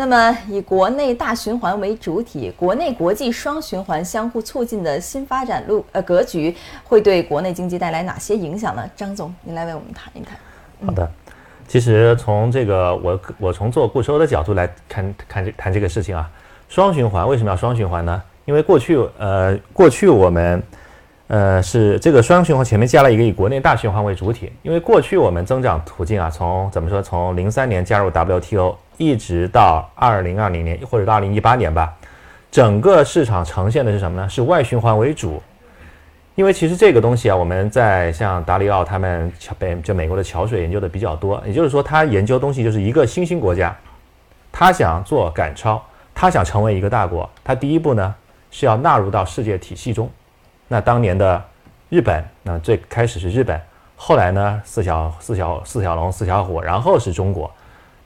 那么，以国内大循环为主体，国内国际双循环相互促进的新发展路呃格局，会对国内经济带来哪些影响呢？张总，您来为我们谈一谈。好的，其实从这个我我从做固收的角度来看看这谈这个事情啊，双循环为什么要双循环呢？因为过去呃过去我们呃是这个双循环前面加了一个以国内大循环为主体，因为过去我们增长途径啊，从怎么说从零三年加入 WTO 一直到二零二零年或者到二零一八年吧，整个市场呈现的是什么呢？是外循环为主。因为其实这个东西啊，我们在像达里奥他们桥北就美国的桥水研究的比较多。也就是说，他研究东西就是一个新兴国家，他想做赶超，他想成为一个大国，他第一步呢是要纳入到世界体系中。那当年的日本，那最开始是日本，后来呢四小四小四小龙四小虎，然后是中国。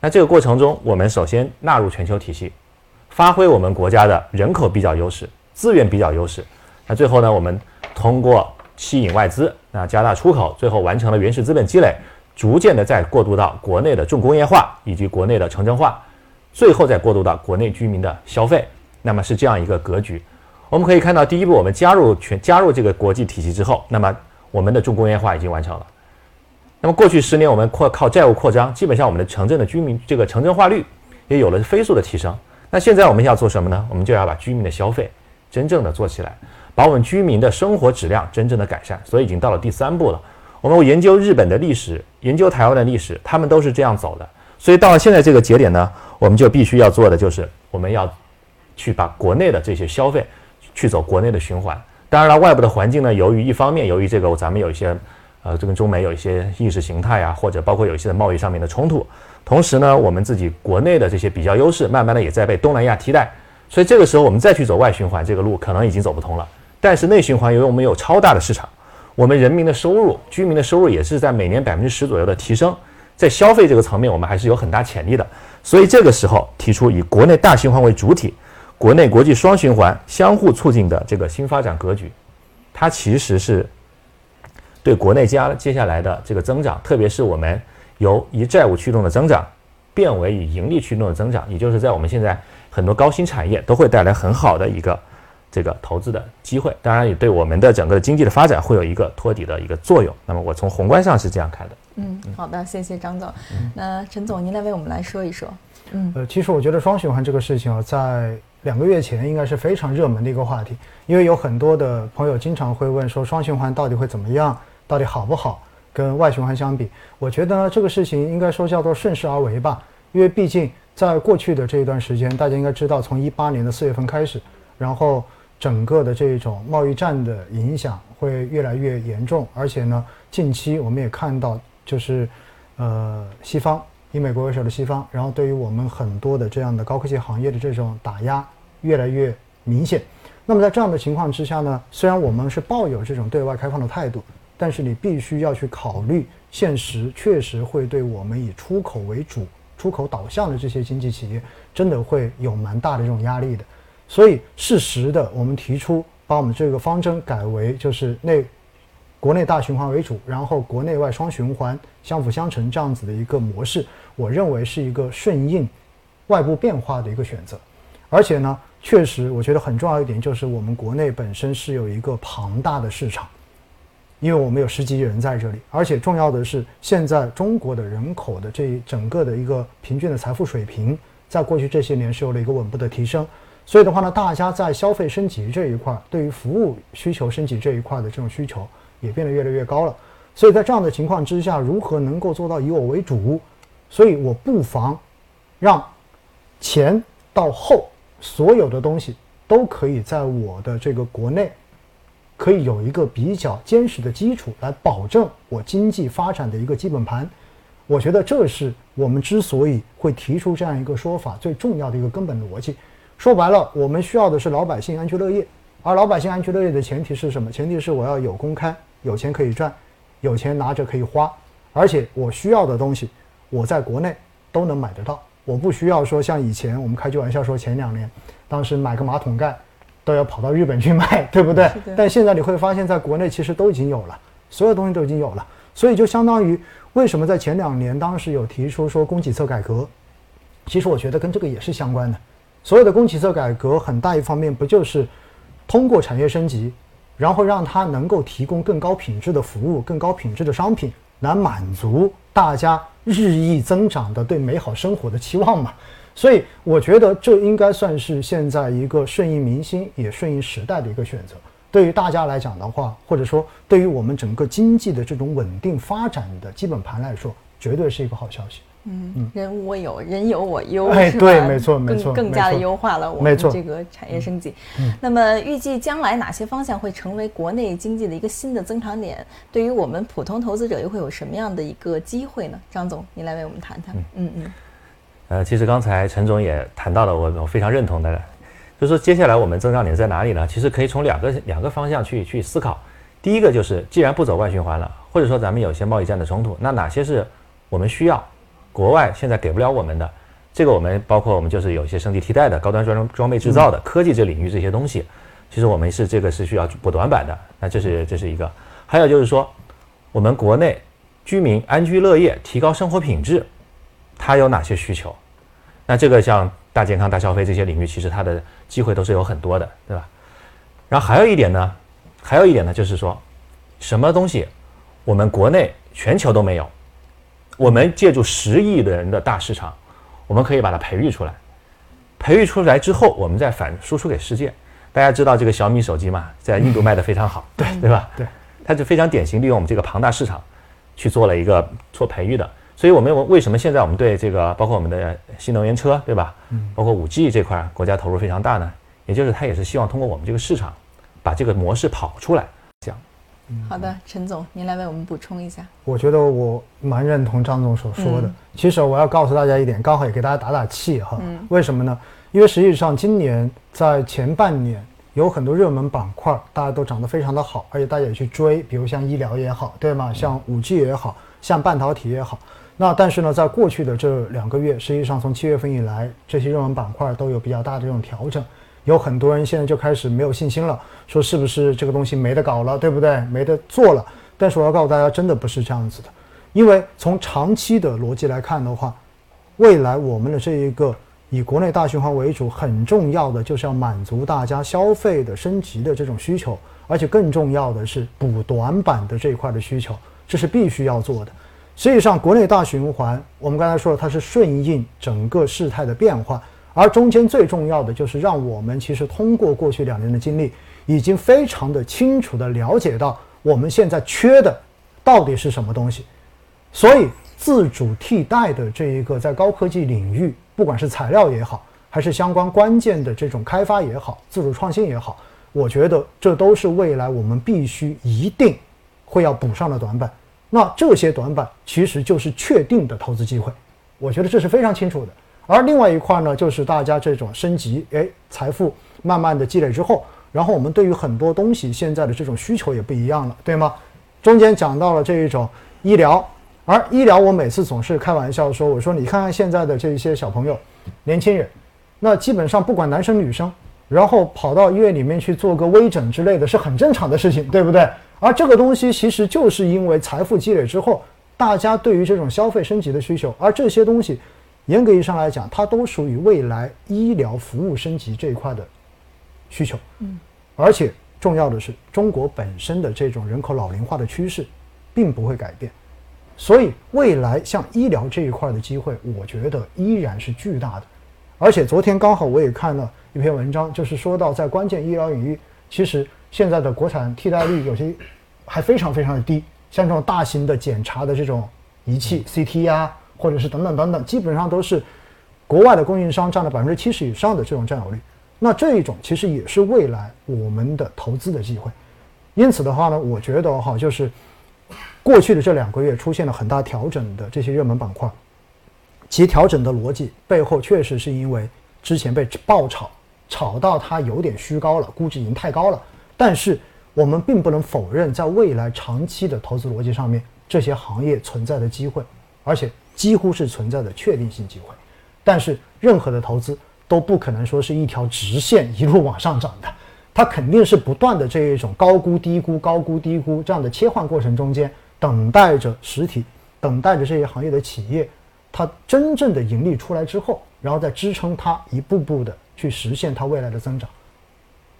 那这个过程中，我们首先纳入全球体系，发挥我们国家的人口比较优势、资源比较优势。那最后呢，我们。通过吸引外资，那加大出口，最后完成了原始资本积累，逐渐的再过渡到国内的重工业化以及国内的城镇化，最后再过渡到国内居民的消费。那么是这样一个格局。我们可以看到，第一步我们加入全加入这个国际体系之后，那么我们的重工业化已经完成了。那么过去十年我们扩靠债务扩张，基本上我们的城镇的居民这个城镇化率也有了飞速的提升。那现在我们要做什么呢？我们就要把居民的消费真正的做起来。把我们居民的生活质量真正的改善，所以已经到了第三步了。我们研究日本的历史，研究台湾的历史，他们都是这样走的。所以到了现在这个节点呢，我们就必须要做的就是，我们要去把国内的这些消费去走国内的循环。当然了，外部的环境呢，由于一方面由于这个咱们有一些呃，这跟中美有一些意识形态啊，或者包括有一些贸易上面的冲突，同时呢，我们自己国内的这些比较优势，慢慢的也在被东南亚替代。所以这个时候我们再去走外循环这个路，可能已经走不通了。但是内循环，由于我们有超大的市场，我们人民的收入、居民的收入也是在每年百分之十左右的提升，在消费这个层面，我们还是有很大潜力的。所以这个时候提出以国内大循环为主体，国内国际双循环相互促进的这个新发展格局，它其实是对国内接接下来的这个增长，特别是我们由以债务驱动的增长变为以盈利驱动的增长，也就是在我们现在很多高新产业都会带来很好的一个。这个投资的机会，当然也对我们的整个经济的发展会有一个托底的一个作用。那么我从宏观上是这样看的。嗯，好的，谢谢张总。那陈总，您来为我们来说一说。嗯，呃，其实我觉得双循环这个事情啊，在两个月前应该是非常热门的一个话题，因为有很多的朋友经常会问说双循环到底会怎么样，到底好不好？跟外循环相比，我觉得这个事情应该说叫做顺势而为吧。因为毕竟在过去的这一段时间，大家应该知道，从一八年的四月份开始，然后。整个的这种贸易战的影响会越来越严重，而且呢，近期我们也看到，就是，呃，西方以美国为首的西方，然后对于我们很多的这样的高科技行业的这种打压越来越明显。那么在这样的情况之下呢，虽然我们是抱有这种对外开放的态度，但是你必须要去考虑，现实确实会对我们以出口为主、出口导向的这些经济企业，真的会有蛮大的这种压力的。所以，适时的，我们提出把我们这个方针改为就是内国内大循环为主，然后国内外双循环相辅相成这样子的一个模式，我认为是一个顺应外部变化的一个选择。而且呢，确实，我觉得很重要一点就是我们国内本身是有一个庞大的市场，因为我们有十几亿人在这里，而且重要的是，现在中国的人口的这一整个的一个平均的财富水平，在过去这些年是有了一个稳步的提升。所以的话呢，大家在消费升级这一块，对于服务需求升级这一块的这种需求也变得越来越高了。所以在这样的情况之下，如何能够做到以我为主？所以我不妨让前到后所有的东西都可以在我的这个国内可以有一个比较坚实的基础，来保证我经济发展的一个基本盘。我觉得这是我们之所以会提出这样一个说法最重要的一个根本逻辑。说白了，我们需要的是老百姓安居乐业，而老百姓安居乐业的前提是什么？前提是我要有公开，有钱可以赚，有钱拿着可以花，而且我需要的东西，我在国内都能买得到。我不需要说像以前我们开句玩笑说，前两年当时买个马桶盖都要跑到日本去买，对不对？但现在你会发现在国内其实都已经有了，所有东西都已经有了，所以就相当于为什么在前两年当时有提出说供给侧改革。其实我觉得跟这个也是相关的。所有的供给侧改革，很大一方面不就是通过产业升级，然后让它能够提供更高品质的服务、更高品质的商品，来满足大家日益增长的对美好生活的期望嘛？所以我觉得这应该算是现在一个顺应民心也顺应时代的一个选择。对于大家来讲的话，或者说对于我们整个经济的这种稳定发展的基本盘来说，绝对是一个好消息。嗯，人无我有，人有我优，哎，是吧对没错没错更更加的优化了我们这个产业升级。那么预计将来哪些方向会成为国内经济的一个新的增长点？对于我们普通投资者又会有什么样的一个机会呢？张总，您来为我们谈谈。嗯嗯呃，其实刚才陈总也谈到了我我非常认同的，就是说接下来我们增长点在哪里呢？其实可以从两个两个方向去去思考。第一个就是，既然不走外循环了，或者说咱们有些贸易战的冲突，那哪些是我们需要，国外现在给不了我们的？这个我们包括我们就是有一些升级替代的高端装装备制造的、科技这领域这些东西，其实我们是这个是需要补短板的。那这是这是一个，还有就是说，我们国内居民安居乐业、提高生活品质，它有哪些需求？那这个像大健康、大消费这些领域，其实它的机会都是有很多的，对吧？然后还有一点呢，还有一点呢，就是说，什么东西我们国内、全球都没有，我们借助十亿的人的大市场，我们可以把它培育出来。培育出来之后，我们再反输出给世界。大家知道这个小米手机嘛，在印度卖的非常好，对对吧？对，它就非常典型利用我们这个庞大市场去做了一个做培育的。所以我们为什么现在我们对这个包括我们的新能源车，对吧？嗯，包括五 G 这块儿国家投入非常大呢？也就是它也是希望通过我们这个市场，把这个模式跑出来。好的，陈总，您来为我们补充一下。我觉得我蛮认同张总所说的。其实我要告诉大家一点，刚好也给大家打打气哈。为什么呢？因为实际上今年在前半年有很多热门板块，大家都涨得非常的好，而且大家也去追，比如像医疗也好，对吗？像五 G 也好，像半导体也好。那但是呢，在过去的这两个月，实际上从七月份以来，这些热门板块都有比较大的这种调整。有很多人现在就开始没有信心了，说是不是这个东西没得搞了，对不对？没得做了。但是我要告诉大家，真的不是这样子的，因为从长期的逻辑来看的话，未来我们的这一个以国内大循环为主，很重要的就是要满足大家消费的升级的这种需求，而且更重要的是补短板的这一块的需求，这是必须要做的。实际上，国内大循环，我们刚才说了，它是顺应整个事态的变化，而中间最重要的就是让我们其实通过过去两年的经历，已经非常的清楚的了解到我们现在缺的到底是什么东西。所以，自主替代的这一个在高科技领域，不管是材料也好，还是相关关键的这种开发也好，自主创新也好，我觉得这都是未来我们必须一定会要补上的短板。那这些短板其实就是确定的投资机会，我觉得这是非常清楚的。而另外一块呢，就是大家这种升级，哎，财富慢慢的积累之后，然后我们对于很多东西现在的这种需求也不一样了，对吗？中间讲到了这一种医疗，而医疗我每次总是开玩笑说，我说你看看现在的这一些小朋友、年轻人，那基本上不管男生女生，然后跑到医院里面去做个微整之类的是很正常的事情，对不对？而这个东西其实就是因为财富积累之后，大家对于这种消费升级的需求，而这些东西，严格意义上来讲，它都属于未来医疗服务升级这一块的需求。嗯，而且重要的是，中国本身的这种人口老龄化的趋势，并不会改变，所以未来像医疗这一块的机会，我觉得依然是巨大的。而且昨天刚好我也看了一篇文章，就是说到在关键医疗领域，其实现在的国产替代率有些还非常非常的低，像这种大型的检查的这种仪器 CT 啊，或者是等等等等，基本上都是国外的供应商占了百分之七十以上的这种占有率。那这一种其实也是未来我们的投资的机会。因此的话呢，我觉得哈，就是过去的这两个月出现了很大调整的这些热门板块，其调整的逻辑背后确实是因为之前被爆炒，炒到它有点虚高了，估值已经太高了。但是我们并不能否认，在未来长期的投资逻辑上面，这些行业存在的机会，而且几乎是存在的确定性机会。但是任何的投资都不可能说是一条直线一路往上涨的，它肯定是不断的这一种高估低估、高估低估这样的切换过程中间，等待着实体，等待着这些行业的企业它真正的盈利出来之后，然后再支撑它一步步的去实现它未来的增长。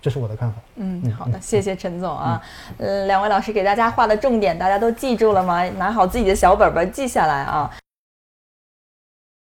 这是我的看法。嗯，好的，谢谢陈总啊。嗯，两位老师给大家画的重点，大家都记住了吗？拿好自己的小本本记下来啊。